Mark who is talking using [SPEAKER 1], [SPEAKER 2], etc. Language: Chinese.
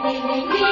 [SPEAKER 1] Thank you.